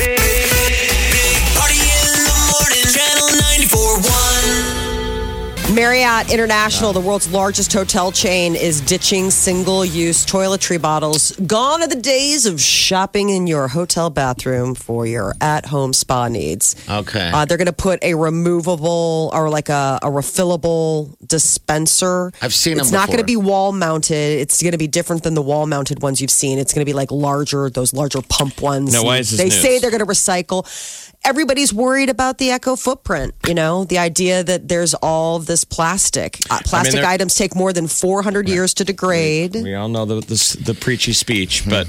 Party in the morning, channel 94.1. Marriott International, the world's largest hotel chain, is ditching single use toiletry bottles. Gone are the days of shopping in your hotel bathroom for your at home spa needs. Okay. Uh, they're going to put a removable or like a, a refillable dispenser. I've seen them It's not going to be wall mounted. It's going to be different than the wall mounted ones you've seen. It's going to be like larger, those larger pump ones. Now, why is this They news? say they're going to recycle. Everybody's worried about the eco footprint. You know, the idea that there's all this plastic. Uh, plastic they're- items take more than 400 years to degrade. We all know the the, the preachy speech, but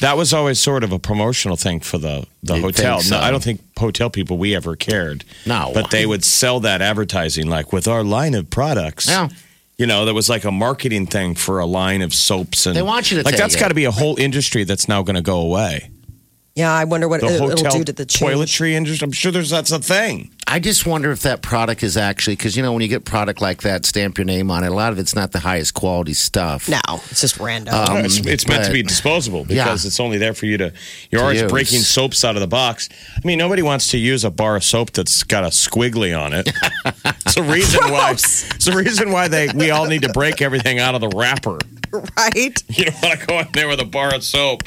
that was always sort of a promotional thing for the the You'd hotel. think No. I don't think hotel people we ever cared. No. but they would sell that advertising like with our line of products. Yeah. You know, that was like a marketing thing for a line of soaps and They want you to like take that's it. got to be a whole industry that's now going to go away. Yeah, I wonder what The it, hotel it'll do to the change. toiletry industry. I'm sure there's that's a thing. I just wonder if that product is actually because you know when you get product like that, stamp your name on it. A lot of it's not the highest quality stuff. No, it's just random. Um, it's, it's meant to be disposable because Yeah. it's only there for you to. You're always use. breaking soaps out of the box. I mean, nobody wants to use a bar of soap that's got a squiggly on it. it's a reason why. It's a reason why they we all need to break everything out of the wrapper. right? You don't want to go in there with a bar of soap.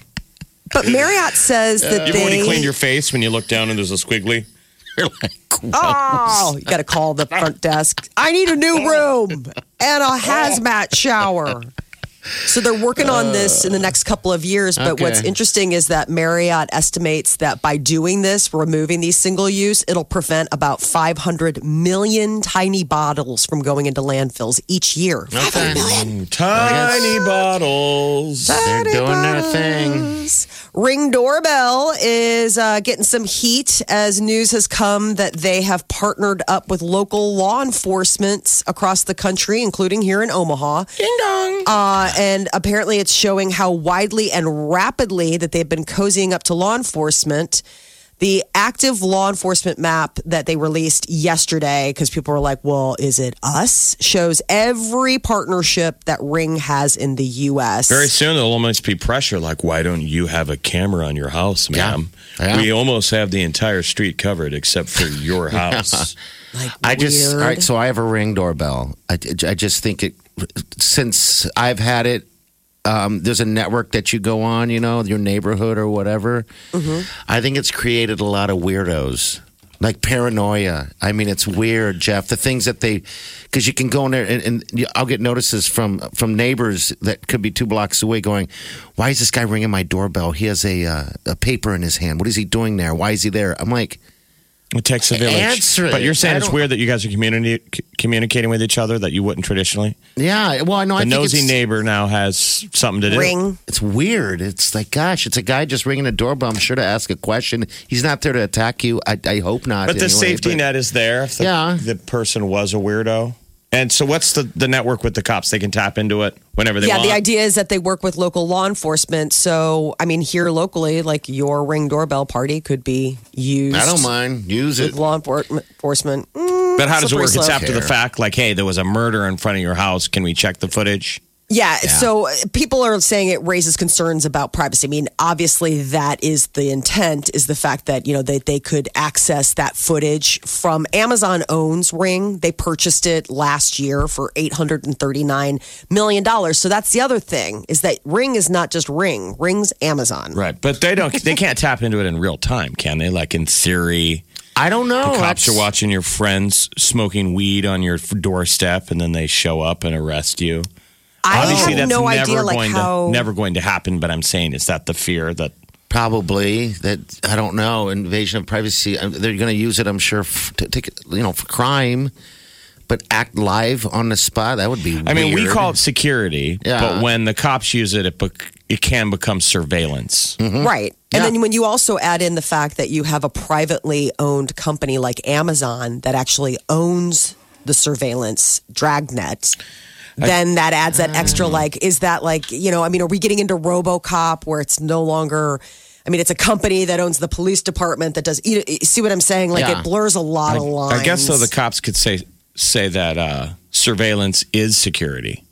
But Marriott says that You they. know when you cleaned your face when you look down and there's a squiggly. You're like. Oh, you got to call the front desk. I need a new room and a hazmat shower. So they're working on this in the next couple of years. But what's interesting is that Marriott estimates that by doing this, removing these single use, it'll prevent about 500 million tiny bottles from going into landfills each year. Okay. Tiny bottles. They're doing their thing. Ring doorbell is uh, getting some heat as news has come that they have partnered up with local law enforcement across the country, including here in Omaha. Ding dong. Uh, and apparently, it's showing how widely and rapidly that they've been cozying up to law enforcement. The active law enforcement map that they released yesterday, because people were like, well, is it us? Shows every partnership that Ring has in the U.S. Very soon there'll almost be pressure like, why don't you have a camera on your house, ma'am? Yeah. We almost have the entire street covered except for your house. Like, I just all weird. So I have a ring doorbell. I, I just think it since I've had it. Um, there's a network that you go on, you know, your neighborhood or whatever. I think it's created a lot of weirdos, like paranoia. I mean, it's weird, Jeff. The things that they, because you can go in there and, and I'll get notices from from neighbors that could be two blocks away, going, "Why is this guy ringing my doorbell? He has a uh, a paper in his hand. What is he doing there? Why is he there?" I'm like. It takes a village. Answer. But you're saying it's weird that you guys are communi- c- communicating with each other that you wouldn't traditionally. Yeah, well, I know. I The think nosy it's- neighbor now has something to do. Ring. It's weird. It's like, gosh, it's a guy just ringing a doorbell. I'm sure to ask a question. He's not there to attack you. I, I hope not. But the anyway, safety but- net is there if the, Yeah. the person was a weirdo. And so, what's the, the network with the cops? They can tap into it whenever they yeah, want. Yeah, the idea is that they work with local law enforcement. So, I mean, here locally, like your ring doorbell party could be used. I don't mind. Use With it. law enfor- enforcement. Mm, But how does it slippery work? It's slope. after the fact. Like, hey, there was a murder in front of your house. Can we check the footage? Yeah, so uh, people are saying it raises concerns about privacy. I mean, obviously, that is the intent. Is the fact that you know that they could access that footage from Amazon owns Ring. They purchased it last year for eight hundred and thirty nine million dollars. So that's the other thing is that Ring is not just Ring. Ring's Amazon. Right. But they don't. they can't tap into it in real time, can they? Like in theory, I don't know. the cops That's- are watching your friends smoking weed on your doorstep, and then they show up and arrest you. I Obviously, have that's no never idea like going how to never going to happen. But I'm saying, is that the fear that Probably that I don't know invasion of privacy. uh, They're going to use it, I'm sure, f- to take it, you know for crime, but act live on the spot. That would be. I mean, we weird. call it security, Yeah. but when the cops use it, it, bec- it can become surveillance. Mm-hmm. right. And Yeah. then when you also add in the fact that you have a privately owned company like Amazon that actually owns the surveillance dragnet, then that adds that extra Mm. like, is that like, you know, I mean, are we getting into Robocop where it's no longer, I mean, it's a company that owns the police department that does, you, you see what I'm saying? Like Yeah. it blurs a lot of lines. I guess so. the cops could say say that uh, surveillance is security.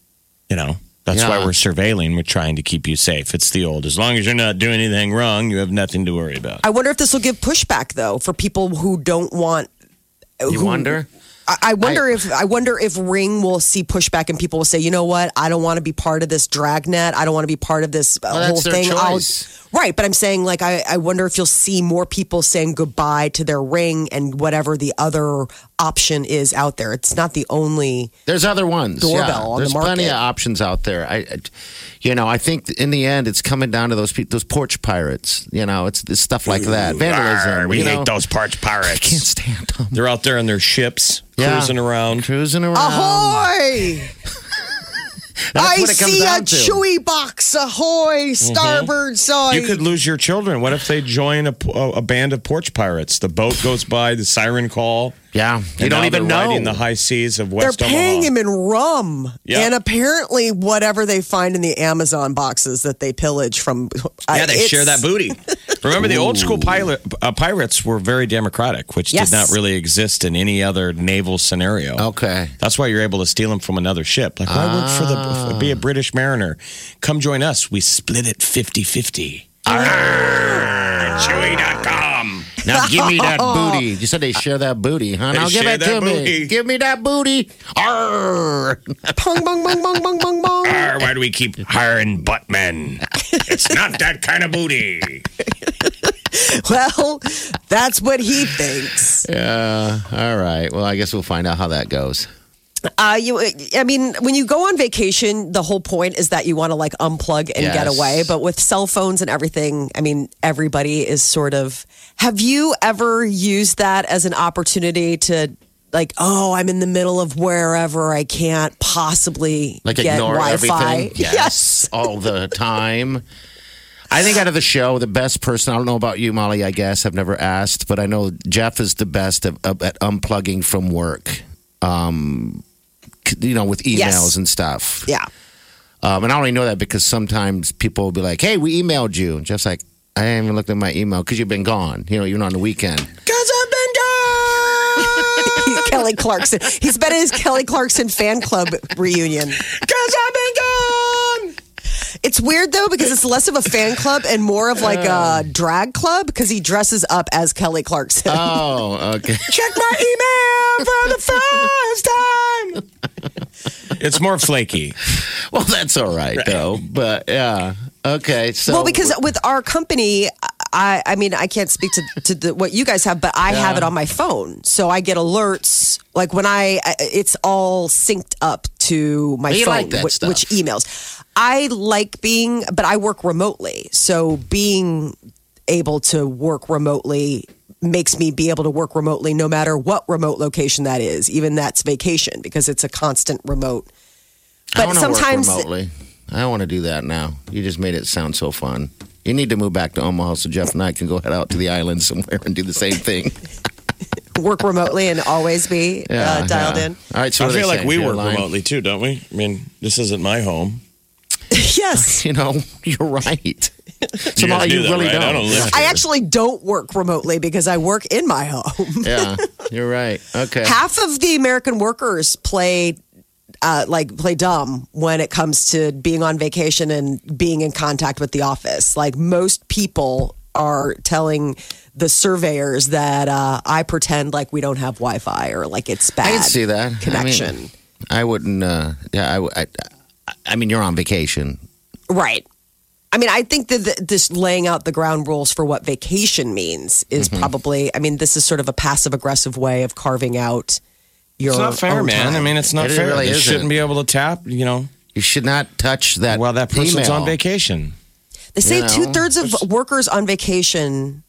You know, that's Yeah. why we're surveilling. We're trying to keep you safe. It's the old. As long as you're not doing anything wrong, you have nothing to worry about. I wonder if this will give pushback though for people who don't want. You who- wonder? I, I wonder if I wonder if Ring will see pushback and people will say, you know what, I don't want to be part of this dragnet. I don't want to be part of this uh, Well, whole thing. I'll- right, but I'm saying like I, I wonder if you'll see more people saying goodbye to their Ring and whatever the other option is out there. It's not the only. There's other ones. Doorbell yeah. on the There's plenty of options out there. I, I- you know, I think in the end, it's coming down to those people, those porch pirates. You know, it's, it's stuff like that, vandalism. Arr, we you hate know. those pirates. I can't stand them. They're out there on their ships, Yeah. cruising around. Cruising around. Ahoy! I what it comes see a to. chewy box. Ahoy! Mm-hmm. Starboard side. You could lose your children. What if they join a, a band of porch pirates? The boat goes by, the siren call. Yeah, you don't even know. riding the high seas of West They're paying Omaha. him in rum. Yeah. And apparently, whatever they find in the Amazon boxes that they pillage from. Yeah, they share that booty. Remember, the old school pilot, uh, pirates were very democratic, which Yes. did not really exist in any other naval scenario. Okay. That's why you're able to steal them from another ship. Like, I work for the, ah. be a British mariner. Come join us. We split it 50 50. Ah. Ah. Chewy.com. Now give me that booty. You said they share that booty, huh? They Now give it that to me. Give me that booty. Arr. Pong, bong, bong, bong, bong, bong, bong. Arr, why do we keep hiring buttmen? it's not that kind of booty. Well, that's what he thinks. Yeah. All right. Well, I guess we'll find out how that goes. Uh, you, I mean, when you go on vacation, the whole point is that you want to like unplug and get away. But with cell phones and everything, I mean, everybody is sort of. Have you ever used that as an opportunity to? Like, oh, I'm in the middle of wherever I can't possibly Like get ignore Wi-Fi. everything. Yes. All the time. I think out of the show, the best person, I don't know about you, Molly, I guess. I've never asked, but I know Jeff is the best of, at unplugging from work. Um, you know, with emails Yes. and stuff. Yeah. Um, and I only know that because sometimes people will be like, hey, we emailed you. And Jeff's like, I haven't even looked at my email because you've been gone. You know, you're on the weekend. Because I've been gone. Kelly Clarkson. He's been at his Kelly Clarkson fan club reunion. Because I've been gone. It's weird though because it's less of a fan club and more of like a drag club because he dresses up as Kelly Clarkson. Oh, okay. Check my email for the first time. It's more flaky. well, that's all right, though. But yeah. Okay. So, well, because with our company, I I mean I can't speak to to the, what you guys have, but I have it on my phone, so I get alerts like when I I- it's all synced up to my You phone, like that which, stuff. which emails. I like being, but I work remotely, so being able to work remotely makes me be able to work remotely no matter what remote location that is, even that's vacation because it's a constant remote. I But wanna sometimes work remotely. I want to do that now. You just made it sound so fun. You need to move back to Omaha so Jeff and I can go head out to the island somewhere and do the same thing. work remotely and always be uh, dialed yeah. in. All right. So I feel they like we saying? work Caroline? remotely too, don't we? I mean, this isn't my home. yes. You know, you're right. So You Molly, you that, really right? don't. I don't live I actually don't work remotely because I work in my home. Yeah, you're right. Okay. Half of the American workers play uh, like play dumb when it comes to being on vacation and being in contact with the office. Like most people are telling the surveyors that uh, I pretend like we don't have Wi-Fi or like it's bad. I can see that connection. I, mean, I wouldn't. Uh, yeah, I mean, you're on vacation. Right. I mean, I think that the, this laying out the ground rules for what vacation means is Mm-hmm. probably. I mean, this is sort of a passive aggressive way of carving out your. It's not fair, own man. time. I mean, it's not It fair. really they isn't. shouldn't be able to tap, you know, You should not touch that. while that person's email. on vacation. they say you know, two thirds of workers on vacation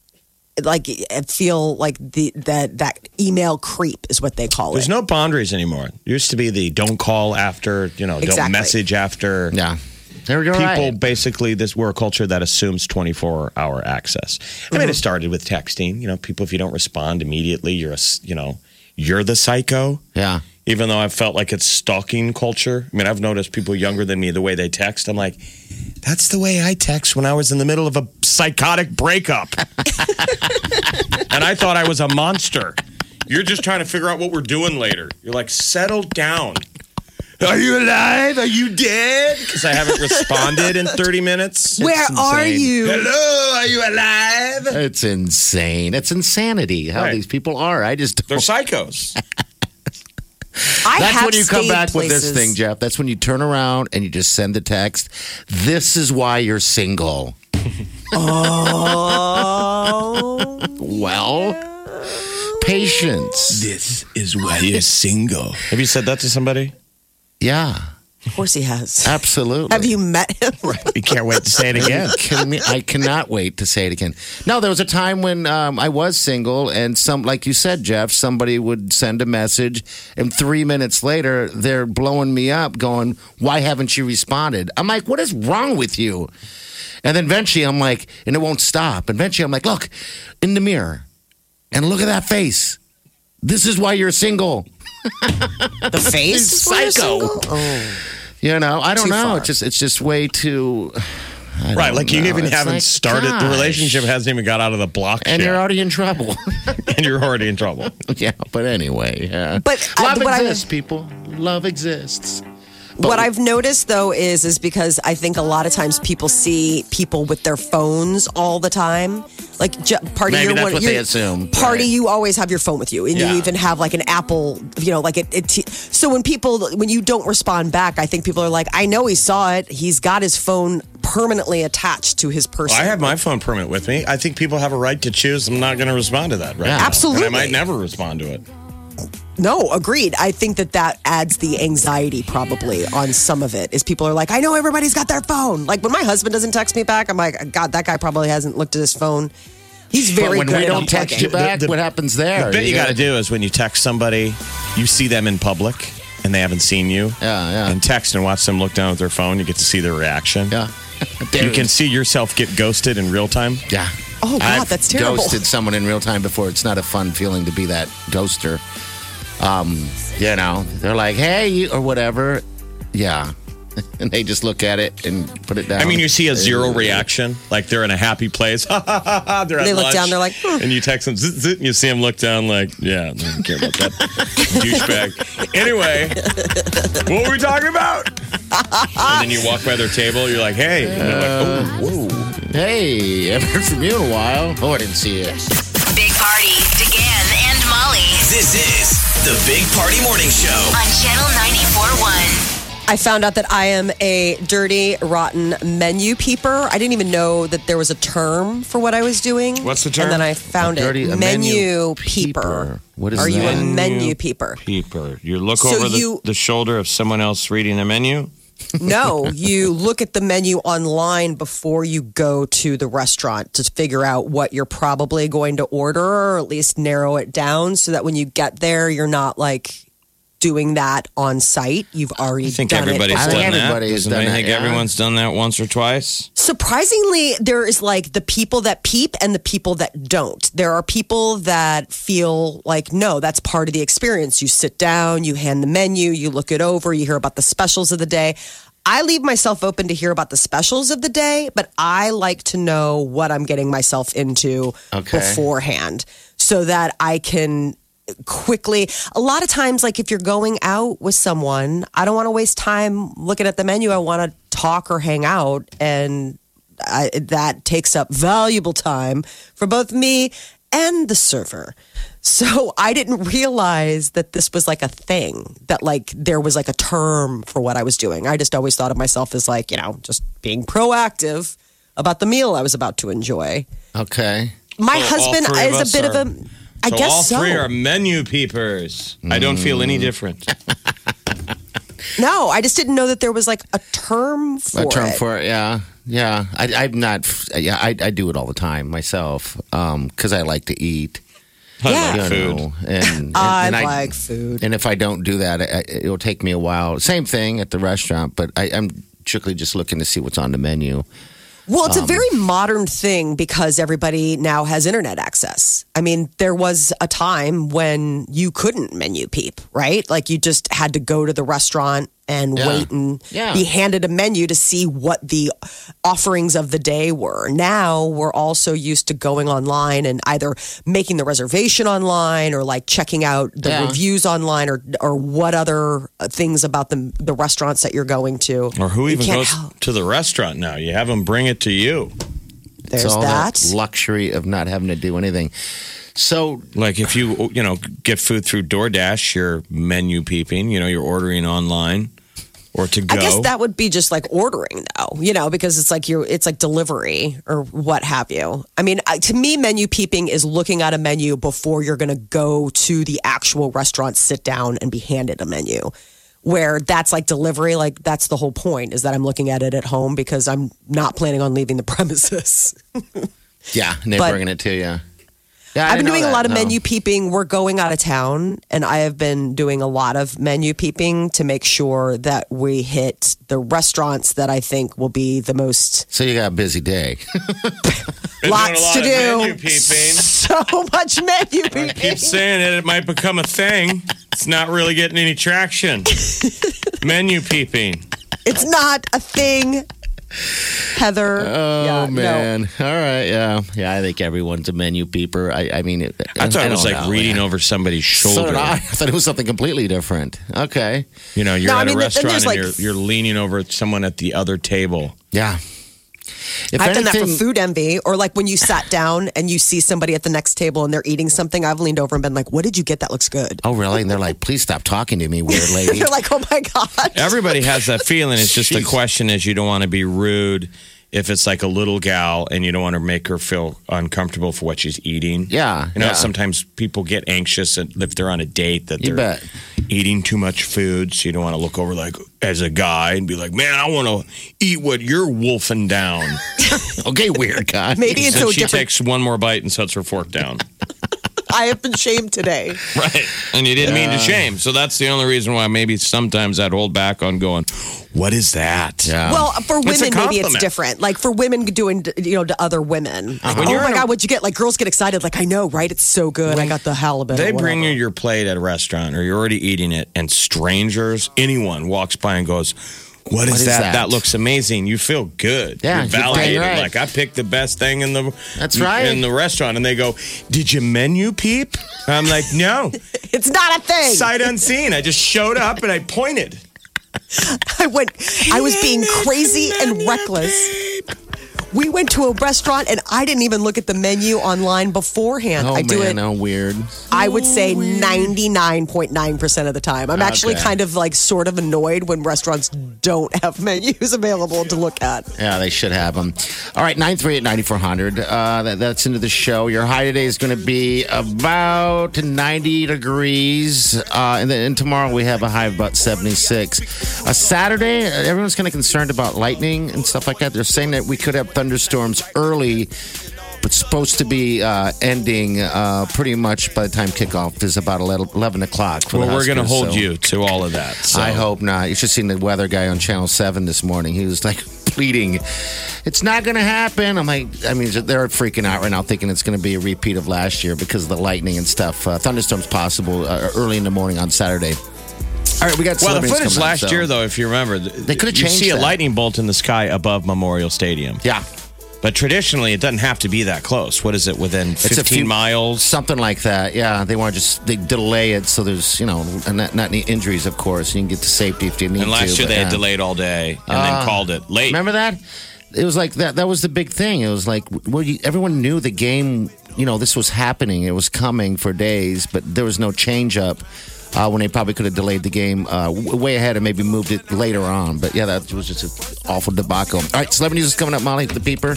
like feel like the that that email creep is what they call There's it. There's no boundaries anymore. Used to be the don't call after, you know, Exactly. don't message after. Yeah. They're- you're people right. basically this we're a culture that assumes 24 hour access. I mean, it mm-hmm. started with texting. You know, people if you don't respond immediately, you're a, you know you're the psycho. Yeah. Even though I felt like it's stalking culture. I mean, I've noticed people younger than me the way they text. I'm like, that's the way I text when I was in the middle of a psychotic breakup, and I thought I was a monster. You're just trying to figure out what we're doing later. You're like, settle down. Are you alive? Are you dead? Because I haven't responded in 30 minutes. Where are insane. you? Hello, are you alive? It's insane. It's insanity how Right. these people are. I just They're psychos. I That's have when you come stayed back with this thing, Jeff. That's when you turn around and you just send the text. This is why you're single. Oh. Well, patience. This is why you're single. Have you said that to somebody? Yeah, Of course he has. absolutely. Have you met him? right. You can't wait to say it again. I cannot wait to say it again. No, there was a time when um, I was single, and some, like you said, Jeff, somebody would send a message, and three minutes later, they're blowing me up, going, "Why haven't you responded?" I'm like, "What is wrong with you?" And then eventually, I'm like, and it won't stop. And eventually, I'm like, "Look in the mirror, and look at that face. This is why you're single." The face? is Psycho. Oh. You know, I don't Too know. far. It's just, it's just way too. I Right, don't like you even It's haven't like, started. The relationship hasn't even got out of the block and yet, you're already in trouble. and you're already in trouble. yeah, but anyway, yeah. But, uh, love what I- exists, people. Love exists. What I've noticed though is is because I think a lot of times people see people with their phones all the time. Like j- party, Maybe you're that's one- what you're- they assume, Party, right. you always have your phone with you, and Yeah. you even have like an Apple. You know, like it. it so when people when you don't respond back, I think people are like, I know he saw it. He's got his phone permanently attached to his person. I have my phone permit with me. I think people have a right to choose. I'm not going to respond to that right Yeah. now. Absolutely. And I might never respond to it. No, agreed. I think that that adds the anxiety probably on some of it. Is people are like, I know everybody's got their phone. Like when my husband doesn't text me back, I'm like, God, that guy probably hasn't looked at his phone. He's But very when good we don't text you back, The- the- what happens there? The bit you got to gotta- do is when you text somebody, you see them in public and they haven't seen you. Yeah, yeah. And text and watch them look down at their phone. You get to see their reaction. Yeah. You can see yourself get ghosted in real time. Yeah. Oh, God, I've that's terrible. Ghosted someone in real time before. It's not a fun feeling to be that ghoster. Um, you know, they're like, "Hey," or whatever. Yeah, and they just look at it and put it down. I mean, you see a zero reaction, like they're in a happy place. they're at They look lunch, down, they're like, "Hmm." and you text them, zit, zit, and you see them look down, like, yeah, I don't care about that douchebag. Anyway, what were we talking about? and then you walk by their table, you're like, hey, and they're like, oh, whoa. Hey, haven't heard from you in a while. Oh, I didn't see it. Big Party, DeGan and Molly This is the Big Party Morning Show. on Channel 94.1. I found out that I am a dirty, rotten menu peeper. I didn't even know that there was a term for what I was doing. What's the term? And then I found A dirty- it. a menu, menu peeper. peeper. What is Are you a menu peeper? Peeper. You look So over the, you- the shoulder of someone else reading the menu. No, you look at the menu online before you go to the restaurant to figure out what you're probably going to order or at least narrow it down so that when you get there, you're not like doing that on site. You've already I think done everybody's it. I done think that. everybody's Doesn't done I that, think yeah. everyone's done that once or twice? Surprisingly, there is like the people that peep and the people that don't. There are people that feel like, no, that's part of the experience. You sit down, you hand the menu, you look it over, you hear about the specials of the day. I leave myself open to hear about the specials of the day, but I like to know what I'm getting myself into Okay. beforehand so that I can quickly. A lot of times like if you're going out with someone i don't want to waste time looking at the menu. I want to talk or hang out and I, that takes up valuable time for both me and the server. So i didn't realize that this was like a thing that like there was like a term for what i was doing. I just always thought of myself as like you know just being proactive about the meal i was about to enjoy. Okay. my So husband is a bit are- of a I so guess all so. three are menu peepers. I don't feel Mm. any different. No, I just didn't know that there was like a term for it. a term it. for it. Yeah, yeah. I, I'm not. Yeah, I, I do it all the time myself because I like to eat. I Yeah. like you food. know, and, and, I and like food. And if I don't do that, I, it'll take me a while. Same thing at the restaurant, but I, I'm strictly just looking to see what's on the menu. Well, it's a Um, very modern thing because everybody now has internet access. I mean, there was a time when you couldn't menu peep, right? Like you just had to go to the restaurant and Yeah. wait and Yeah. be handed a menu to see what the offerings of the day were. Now we're also used to going online and either making the reservation online or like checking out the Yeah. reviews online or or what other uh, things about the the restaurants that you're going to. Or who even goes help. to the restaurant now? You have them bring it to you. There's it's all that. luxury of not having to do anything. So Like if you you know get food through DoorDash, you're menu peeping. You know, you're ordering online or to go. I guess that would be just like ordering though, you know, because it's like you're it's like delivery or what have you. I mean, to me menu peeping is looking at a menu before you're going to go to the actual restaurant, sit down and be handed a menu. Where that's like delivery, like that's the whole point is that I'm looking at it at home because I'm not planning on leaving the premises. yeah, and they're But- bringing it to you. Yeah, I I've been didn't know doing a lot of no. menu peeping. We're going out of town, and I have been doing a lot of menu peeping to make sure that we hit the restaurants that I think will be the most So you got a busy day. Been a lots lot to of do. Menu peeping. So much menu peeping. I peeping. keep saying it, it might become a thing. It's not really getting any traction. Menu peeping. It's not a thing, Heather. Oh Yeah, no. man! All right, yeah, yeah. I think everyone's a menu peeper. I, I mean, it, I thought it was like know, reading yeah. over somebody's So shoulder. did I. I thought it was something completely different. Okay, You know, you're No, I at mean, a then- then restaurant and like- you're, you're leaning over someone at the other table. yeah. If I've done that for food envy, or like when you sat down and you see somebody at the next table and they're eating something. I've leaned over and been like, "What did you get? That looks good." Oh, really? And they're like, "Please stop talking to me, weird lady." They're like, "Oh my god!" Everybody has that feeling. It's just the question is you don't want to be rude if it's like a little gal and you don't want to make her feel uncomfortable for what she's eating. Yeah, You know, yeah. sometimes people get anxious if they're on a date that You they're bet. eating too much food. So you don't want to look over like as a guy and be like, man, I want to eat what you're wolfing down. okay, weird guy. Maybe it's so she different. takes one more bite and sets her fork down. I have been shamed today. Right. And you didn't mean to shame. So that's the only reason why maybe sometimes I'd hold back on going, what is that? Yeah. Well, for It's a women, maybe it's compliment. different. Like for women doing, you know, to other women. Uh-huh. Like, When oh you're my in a- God, what'd you get? Like girls get excited. Like, I know, right? It's so good. I got the halibut. They bring you whatever. your plate at a restaurant or you're already eating it, and strangers, anyone walks by and goes, what is, is that? that? that? looks amazing. You feel good. Yeah, you're you're validated. right. Like I picked the best thing in the That's right. in the restaurant, and they go, "Did you menu peep?" I'm like, "No, It's not a thing. sight unseen. I just showed up and I pointed." I went, I was being crazy and reckless. We went to a restaurant and I didn't even look at the menu online beforehand. oh I do man, it, oh weird. I would say 99.9% of the time. I'm actually Okay. kind of like sort of annoyed when restaurants don't have menus available to look at. Yeah, they should have them. All right, 938 9400. Uh, that, that's into the show. Your high today is going to be about 90 degrees. Uh, and then and tomorrow we have a high of about 76. A Saturday, uh, everyone's kind of concerned about lightning and stuff like that. They're saying that we could have thunderstorms early. But supposed to be uh, ending uh, pretty much by the time kickoff is about 11 11 o'clock. Well, the we're going to hold so- you to all of that. So. I hope not. You should have seen the weather guy on Channel 7 this morning. He was like pleading, it's not going to happen. I'm like, I mean, they're freaking out right now thinking it's going to be a repeat of last year because of the lightning and stuff. Uh, thunderstorms possible uh, early in the morning on Saturday. All right, we got Well, the footage coming last so- year, though, if you remember, they could've changed. You see a lightning bolt in the sky above Memorial Stadium, Yeah. but traditionally, it doesn't have to be that close. What is it? Within fifteen few- miles. Something like that. Yeah, they want to just they delay it so there's you know not, not any injuries, of course. You can get to safety if you need And last to. year they had uh, delayed all day and then ah. called it late. Remember that? It was like that. That was the big thing. It was like, well, you, everyone knew the game. You know, this was happening. It was coming for days, but there was no change up uh, when they probably could have delayed the game uh, w- way ahead and maybe moved it later on. But yeah, that was just an awful debacle. All right, celebrity news is coming up. Molly, the peeper.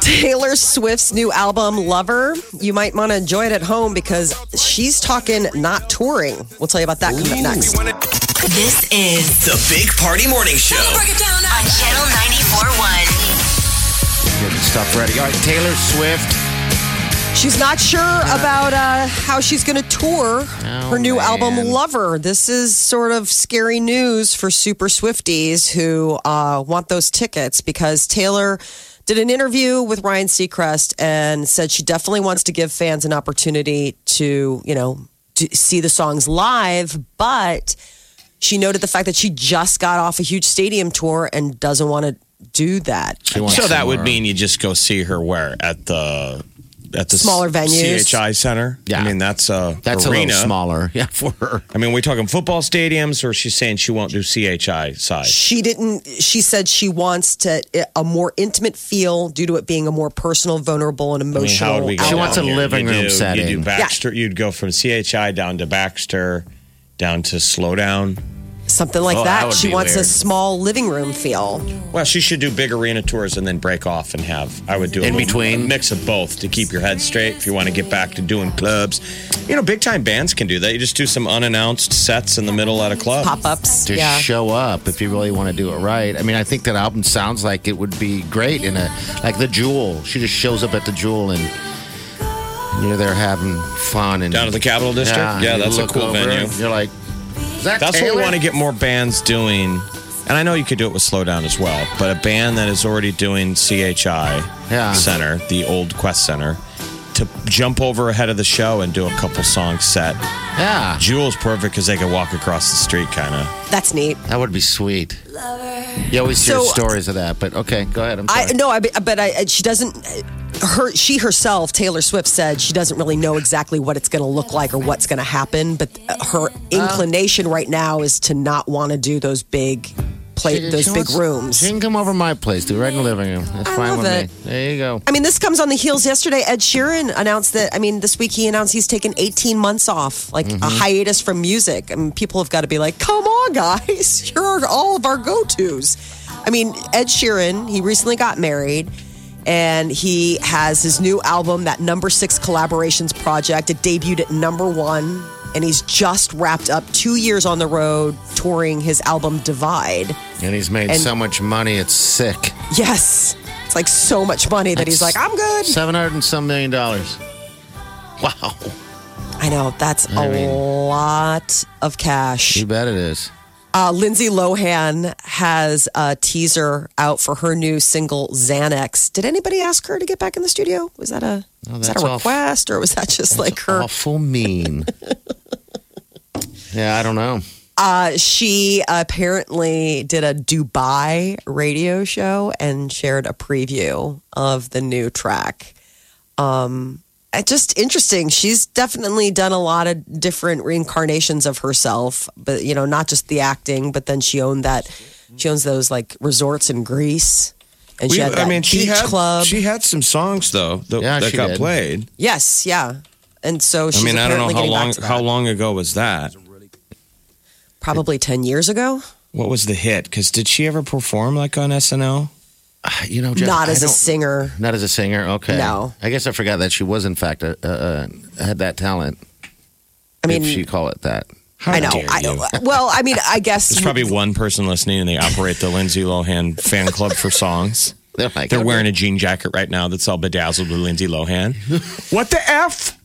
Taylor Swift's new album, Lover. You might want to enjoy it at home because she's talking not touring. We'll tell you about that coming up next. This is The Big Party Morning Show. on Channel 94.1. Get the stuff ready. All right, Taylor Swift. She's not sure about uh, how she's going to tour her new man. album, Lover. This is sort of scary news for super Swifties who uh, want those tickets because Taylor did an interview with Ryan Seacrest and said she definitely wants to give fans an opportunity to, you know, to see the songs live, but she noted the fact that she just got off a huge stadium tour and doesn't want to do that. So that some would mean you just go see her where at the at the Smaller venues. CHI Center. Yeah. I mean that's a That's arena. a little smaller. Yeah, for her. I mean, we talking football stadiums, or she's saying she won't do CHI side. she didn't she said she wants to a more intimate feel due to it being a more personal vulnerable and I mean, emotional how would we go She wants a here? living You room do- setting. You do Baxter. You'd go from CHI down to Baxter, down to Slowdown. Something like Oh, that that, she be wants a small living room feel Well, she should do big arena tours and then break off and have. I would do a In little- between? a mix of both to keep your head straight. If you want to get back to doing clubs, you know, big time bands can do that. You just do some unannounced sets in the middle at a club. pop-ups to yeah show up if you really want to do it right. I mean, I think that album sounds like it would be great in a like the Jewell. She just shows up at the Jewell and you're there having fun and Down at the Capitol District? Yeah, you that's a cool over venue. You're like, is that That's what we want to get more bands doing. And I know you could do it with Slowdown as well, but a band that is already doing CHI Yeah. Center, the old Qwest Center, to jump over ahead of the show and do a couple songs set. Yeah, Jewell's perfect because they can walk across the street, kind of. that's neat that would be sweet. You always hear So- uh, stories of that, but okay, go ahead. I'm sorry. i no i but i she doesn't her she herself taylor swift said she doesn't really know exactly what it's going to look like or what's going to happen but her inclination right now is to not want to do those big play She- those she big wants- rooms She can come over my place, do right in the living room. That's I fine with it. me. There you go. I mean, this comes on the heels. Yesterday, Ed Sheeran announced that. I mean, this week he announced he's taken 18 months off, like Mm-hmm. a hiatus from music. I mean, people have got to be like, "Come on, guys! Here are all of our go-tos." I mean, Ed Sheeran. He recently got married, and he has his new album, that number six collaborations project. It debuted at number one, and he's just wrapped up two years on the road touring his album Divide. And he's made And- so much money, it's sick. Yes, it's like so much money that he's like, "I'm good." Seven hundred and some million dollars. Wow. I know that's I a mean- lot of cash. You bet it is. Uh, Lindsay Lohan has a teaser out for her new single Xanax. Did anybody ask her to get back in the studio? Was that a Oh, was that a request or was that just like her? Awful mean. yeah, I don't know. Uh, she apparently did a Dubai radio show and shared a preview of the new track. Um, Uh, just interesting. She's definitely done a lot of different reincarnations of herself, but you know, not just the acting, but then she owned that. She owns those like resorts in Greece, and she had that I mean, beach she had club. she had some songs though that, Yeah, that she got did. played. yes, yeah. And so she's I mean, I don't know how long how long ago was that. Probably ten years ago. What was the hit? Because did she ever perform like on SNL? You know, Jeff, Not as a singer. Not as a singer. Okay. No. I guess I forgot that she was in fact a, uh, uh, had that talent. I mean, if you call it that. How I know. dare I, you? well, I mean, I guess There's probably one person listening, and they operate the Lindsay Lohan fan club for songs. They're like They're wearing a jean jacket right now that's all bedazzled with Lindsay Lohan. what the f?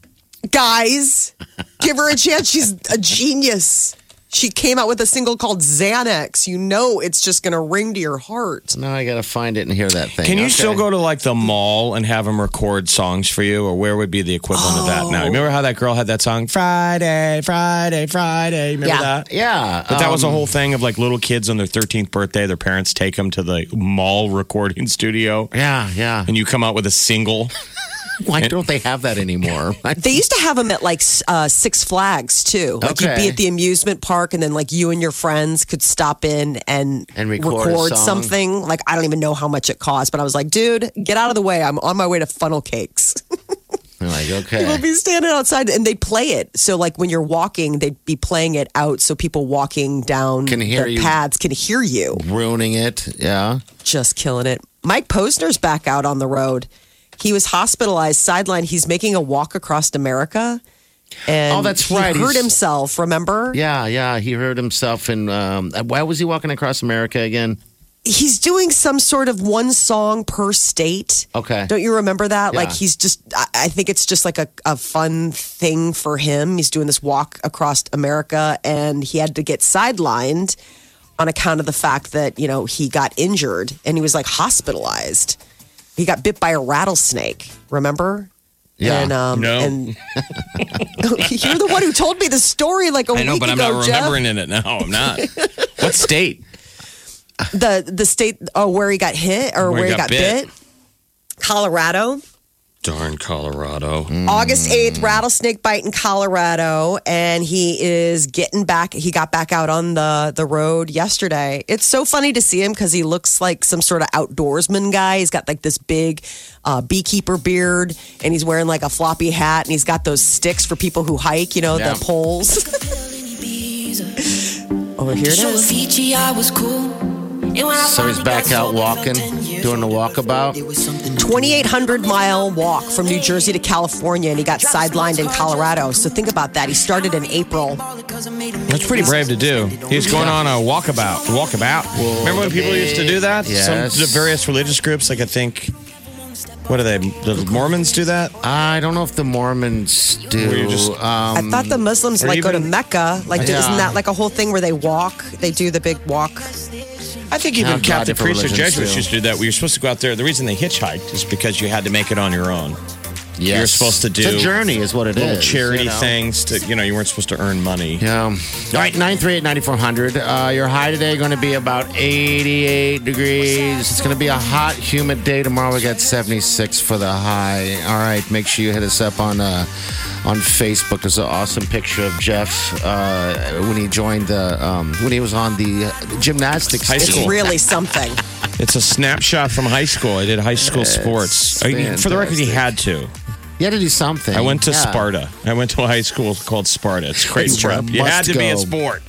guys, give her a chance. She's a genius. She came out with a single called Xanax. You know, it's just going to ring to your heart. Now I got to find it and hear that thing. Can you Okay. still go to like the mall and have them record songs for you, or where would be the equivalent of that now? Remember how that girl had that song Friday, Friday, Friday? Remember Yeah. that? Yeah. But that was a um, whole thing of like little kids on their 13th birthday, their parents take them to the mall recording studio, Yeah, yeah. and you come out with a single. Why don't they have that anymore? They used to have them at like uh, Six Flags too. Like you'd be at the amusement park, and then like you and your friends could stop in and, And record a song. something. Like I don't even know how much it cost, but I was like, dude, get out of the way. I'm on my way to funnel cakes. They're like, okay. People be standing outside and they'd play it. So like when you're walking, they'd be playing it out so people walking down Can hear the you. paths can hear you. ruining it. Yeah. Just killing it. Mike Posner's back out on the road. He was hospitalized, sidelined. He's making a walk across America. And Oh, that's right. he hurt He's- himself, remember? Yeah, yeah. He hurt himself and Um, why was he walking across America again? he's doing some sort of one song per state. Okay. Don't you remember that? Like he's just, I, I think it's just like a, a fun thing for him. He's doing this walk across America and he had to get sidelined on account of the fact that, you know, he got injured and he was like hospitalized. He got bit by a rattlesnake, remember? Yeah. And, um, No. and you're the one who told me the story like a I know, week but I'm ago, not Jeff. remembering in it now. I'm not. what state? the the state oh where he got hit or where, he got, bit. Colorado. Darn Colorado. August 8th, rattlesnake bite in Colorado, and he is getting back. He got back out on the, the road yesterday. It's so funny to see him because he looks like some sort of outdoorsman guy. He's got like this big uh, beekeeper beard, and he's wearing like a floppy hat, and he's got those sticks for people who hike, you know, Yeah. the poles. oh, here it is. Fiji, I was cool. And when I So he's back out walking, doing the older. walkabout. It was something 2,800 mile walk from New Jersey to California, and he got sidelined in Colorado. So think about that. He started in April. That's pretty brave to do. He's going on a walkabout. Walkabout. Remember when people used to do that? Yes. Some the various religious groups, like I think, what are they? The Mormons do that. I don't know if the Mormons do. Where you just- I um, thought the Muslims or like go to Mecca. Like, Yeah. isn't that like a whole thing where they walk? They do the big walk. I think even a lot of Catholic priests or Jesuits used to do that. We you're supposed to go out there. The reason they hitchhiked is because you had to make it on your own. Yes. You're supposed to do It's a do journey, is what it is. Little charity you know? things to you know you weren't supposed to earn money. Yeah. All right, 938 9400. Uh, your high today going to be about 88 degrees. It's going to be a hot, humid day. Tomorrow we got 76 for the high. All right, make sure you hit us up on uh, on Facebook. There's an awesome picture of Jeff uh, when he joined the, um, when he was on the uh, gymnastics High It's school. really something. It's a snapshot from high school. I did high school sports. I mean, for the record, he had to. You had to do something. I went to Yeah. Sparta. I went to a high school called Sparta. It's a great You had to be a sport.